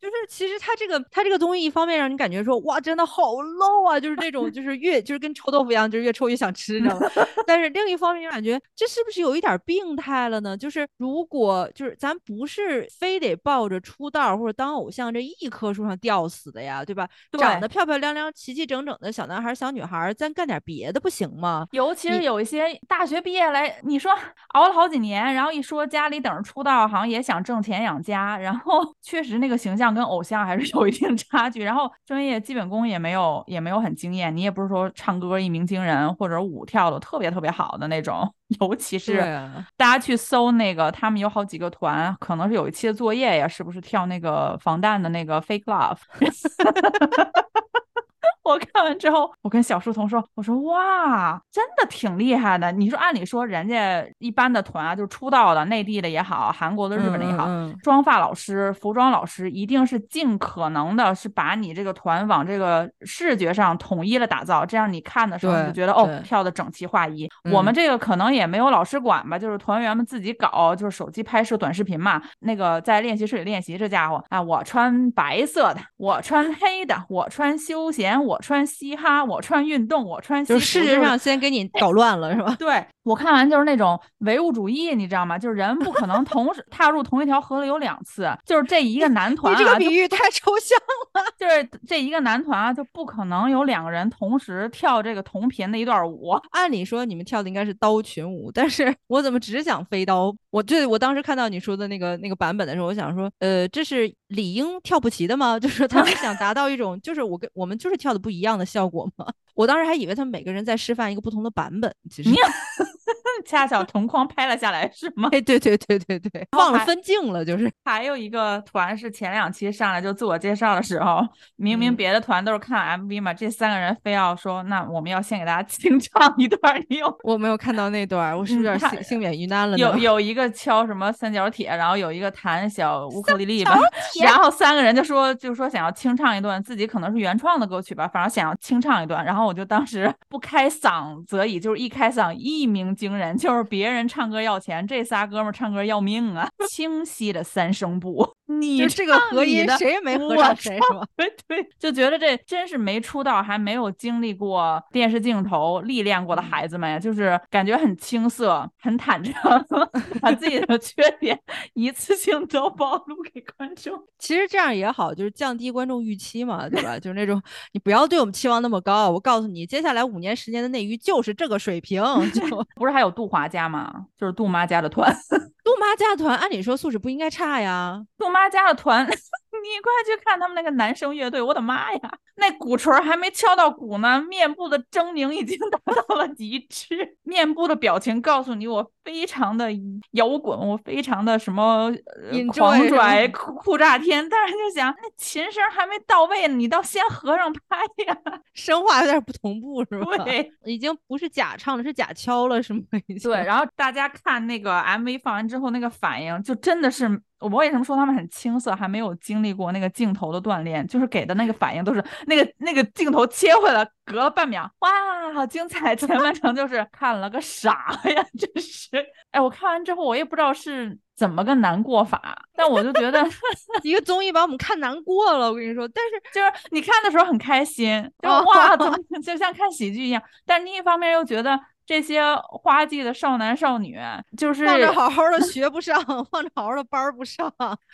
S3: 就是其实他这个他这个综艺一方面让你。感觉说哇，真的好 low 啊，就是那种，就是越就是跟臭豆腐一样，就是越臭越想吃，你知道吗？但是另一方面就，感觉这是不是有一点病态了呢？就是如果就是咱不是非得抱着出道或者当偶像这一棵树上吊死的呀，对吧？长得漂漂亮亮、齐齐整整的小男孩、小女孩，咱干点别的不行吗？
S2: 尤其是有一些大学毕业来，你说 熬了好几年，然后一说家里等着出道，好像也想挣钱养家，然后 确实那个形象跟偶像还是有一定差距，然后。专业基本功也没有，也没有很惊艳。你也不是说唱歌一鸣惊人，或者舞跳的特别特别好的那种。尤其是大家去搜那个，他们有好几个团，可能是有一期的作业呀，是不是跳那个防弹的那个 Fake Love？我看完之后，我跟小书童说：“我说哇，真的挺厉害的。你说按理说人家一般的团啊，就是出道的，内地的也好，韩国的、日本的也好，妆发老师、服装老师一定是尽可能的是把你这个团往这个视觉上统一了打造，这样你看的时候你就觉得哦，跳的整齐划一。我们这个可能也没有老师管吧，就是团员们自己搞，就是手机拍摄短视频嘛。那个在练习室里练习，这家伙啊，我穿白色的，我穿黑的，我穿休闲，我穿嘻哈，我穿运动，我穿
S3: 就是视觉上先给你搞乱了，是吧？
S2: 对。我看完就是那种唯物主义，你知道吗？就是人不可能同时 踏入同一条河流两次。就是这一个男团，
S3: 你这个比喻太抽象了。
S2: 就是这一个男团啊，就不可能有两个人同时跳这个同频的一段舞。
S3: 按理说你们跳的应该是刀群舞，但是我怎么只想飞刀？我这我当时看到你说的那个那个版本的时候，我想说，呃，这是理应跳不齐的吗？就是他们想达到一种，就是我跟我们就是跳的不一样的效果吗？我当时还以为他们每个人在示范一个不同的版本，其实
S2: 恰巧同框拍了下来，是吗？
S3: 哎，对对对对对，忘了分镜了，就是。
S2: 还有一个团是前两期上来就自我介绍的时候，明明别的团都是看 MV 嘛，这三个人非要说，那我们要先给大家清唱一段，你有？
S3: 我没有看到那段，我是不是有点幸幸免于难了？
S2: 有 有一个敲什么三角铁，然后有一个弹小乌克丽丽吧，然后三个人就说就说想要清唱一段，自己可能是原创的歌曲吧，反正想要清唱一段，然后。我就当时 不开嗓则已，就是一开嗓一鸣惊人，就是别人唱歌要钱，这仨哥们唱歌要命啊！清晰的三声部，你
S3: 这个合音谁也没合上谁是吧？
S2: 对对，就觉得这真是没出道还没有经历过电视镜头历练过的孩子们呀，就是感觉很青涩、很坦诚，把自己的缺点一次性都暴露给观众。
S3: 其实这样也好，就是降低观众预期嘛，对吧？就是那种你不要对我们期望那么高，我告。诉你，接下来五年、十年的内娱就是这个水平，就
S2: 不是还有杜华家吗？就是杜妈家的团，
S3: 杜妈家的团，按理说素质不应该差呀。
S2: 杜妈加的团。你快去看他们那个男生乐队，我的妈呀，那鼓槌还没敲到鼓呢，面部的狰狞已经达到了极致，面部的表情告诉你我非常的摇滚，我非常的什么狂拽酷酷炸天。但是就想那琴声还没到位呢，你倒先合上拍呀，
S3: 声画有点不同步是吧？
S2: 对，
S3: 已经不是假唱了，是假敲了是吗？
S2: 对，然后大家看那个 MV 放完之后那个反应，就真的是。我为什么说他们很青涩，还没有经历过那个镜头的锻炼？就是给的那个反应都是那个那个镜头切回来，隔了半秒，哇，好精彩！前半程就是看了个傻呀，真是。哎，我看完之后，我也不知道是怎么个难过法，但我就觉得
S3: 一个综艺把我们看难过了。我跟你说，但是
S2: 就是你看的时候很开心，就哇，怎么 就像看喜剧一样？但另一方面又觉得。这些花季的少男少女，就是
S3: 放着好好的 学不上，放着好好的班不上。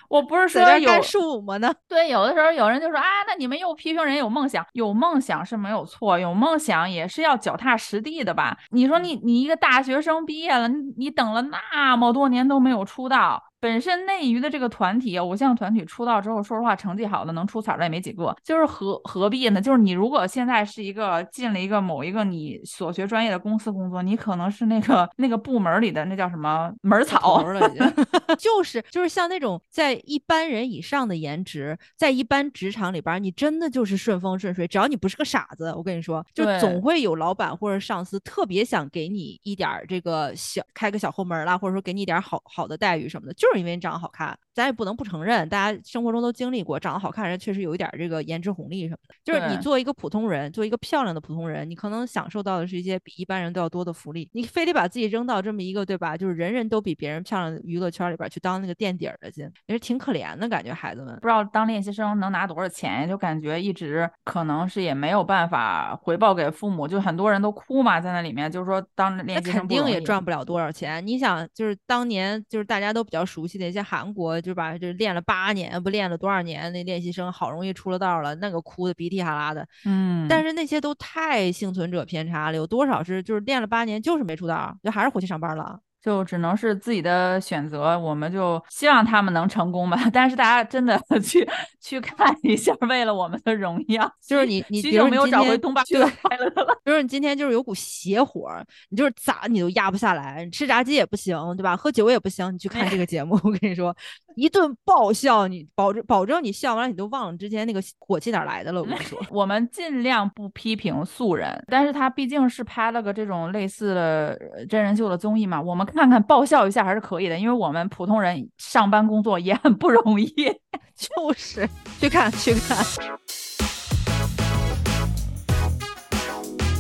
S2: 我不是说有
S3: 干树吗？呢？
S2: 对，有的时候有人就说啊，那你们又批评人有梦想，有梦想是没有错，有梦想也是要脚踏实地的吧？你说你你一个大学生毕业了，你你等了那么多年都没有出道。本身内娱的这个团体，偶像团体出道之后，说实话，成绩好的能出彩的也没几个，就是何何必呢？就是你如果现在是一个进了一个某一个你所学专业的公司工作，你可能是那个那个部门里的那叫什么门草
S3: 了，就是就是像那种在一般人以上的颜值，在一般职场里边，你真的就是顺风顺水，只要你不是个傻子，我跟你说，就总会有老板或者上司特别想给你一点这个小开个小后门啦，或者说给你一点好好的待遇什么的，就是。就是因为你长得好看，咱也不能不承认，大家生活中都经历过，长得好看人确实有一点这个颜值红利什么的。就是你做一个普通人，做一个漂亮的普通人，你可能享受到的是一些比一般人都要多的福利。你非得把自己扔到这么一个对吧？就是人人都比别人漂亮的娱乐圈里边去当那个垫底儿的去，也是挺可怜的感觉。孩子们
S2: 不知道当练习生能拿多少钱，就感觉一直可能是也没有办法回报给父母，就很多人都哭嘛，在那里面就是说当练习生
S3: 肯定也赚不了多少钱。你想，就是当年就是大家都比较熟。熟悉的一些韩国，就把就练了八年，不练了多少年？那练习生好容易出了道了，那个哭的鼻涕哈拉的。
S2: 嗯，
S3: 但是那些都太幸存者偏差了，有多少是就是练了八年就是没出道，就还是回去上班了。
S2: 就只能是自己的选择，我们就希望他们能成功吧。但是大家真的 去去看一下，为了我们的荣耀，
S3: 就是 你你
S2: 许久没有找回东巴
S3: 去快乐了。比如你今天就是有股邪火，你就是咋你都压不下来，你吃炸鸡也不行，对吧？喝酒也不行，你去看这个节目，我跟你说，一顿爆笑，你保证保证你笑完了，你都忘了之前那个火气哪来的了。我跟你说，
S2: 我们尽量不批评素人，但是他毕竟是拍了个这种类似的真人秀的综艺嘛，我们看看爆笑一下还是可以的，因为我们普通人上班工作也很不容易。
S3: 就是去看去看。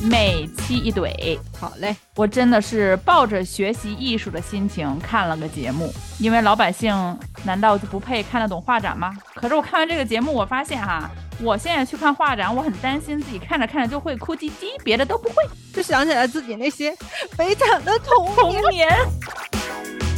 S2: 每期一怼，
S3: 好嘞！
S2: 我真的是抱着学习艺术的心情看了个节目，因为老百姓难道就不配看得懂画展吗？可是我看完这个节目，我发现哈，我现在去看画展我很担心自己看着看着就会哭唧唧别的都不会。
S3: 就想起来自己那些悲惨的
S2: 童年。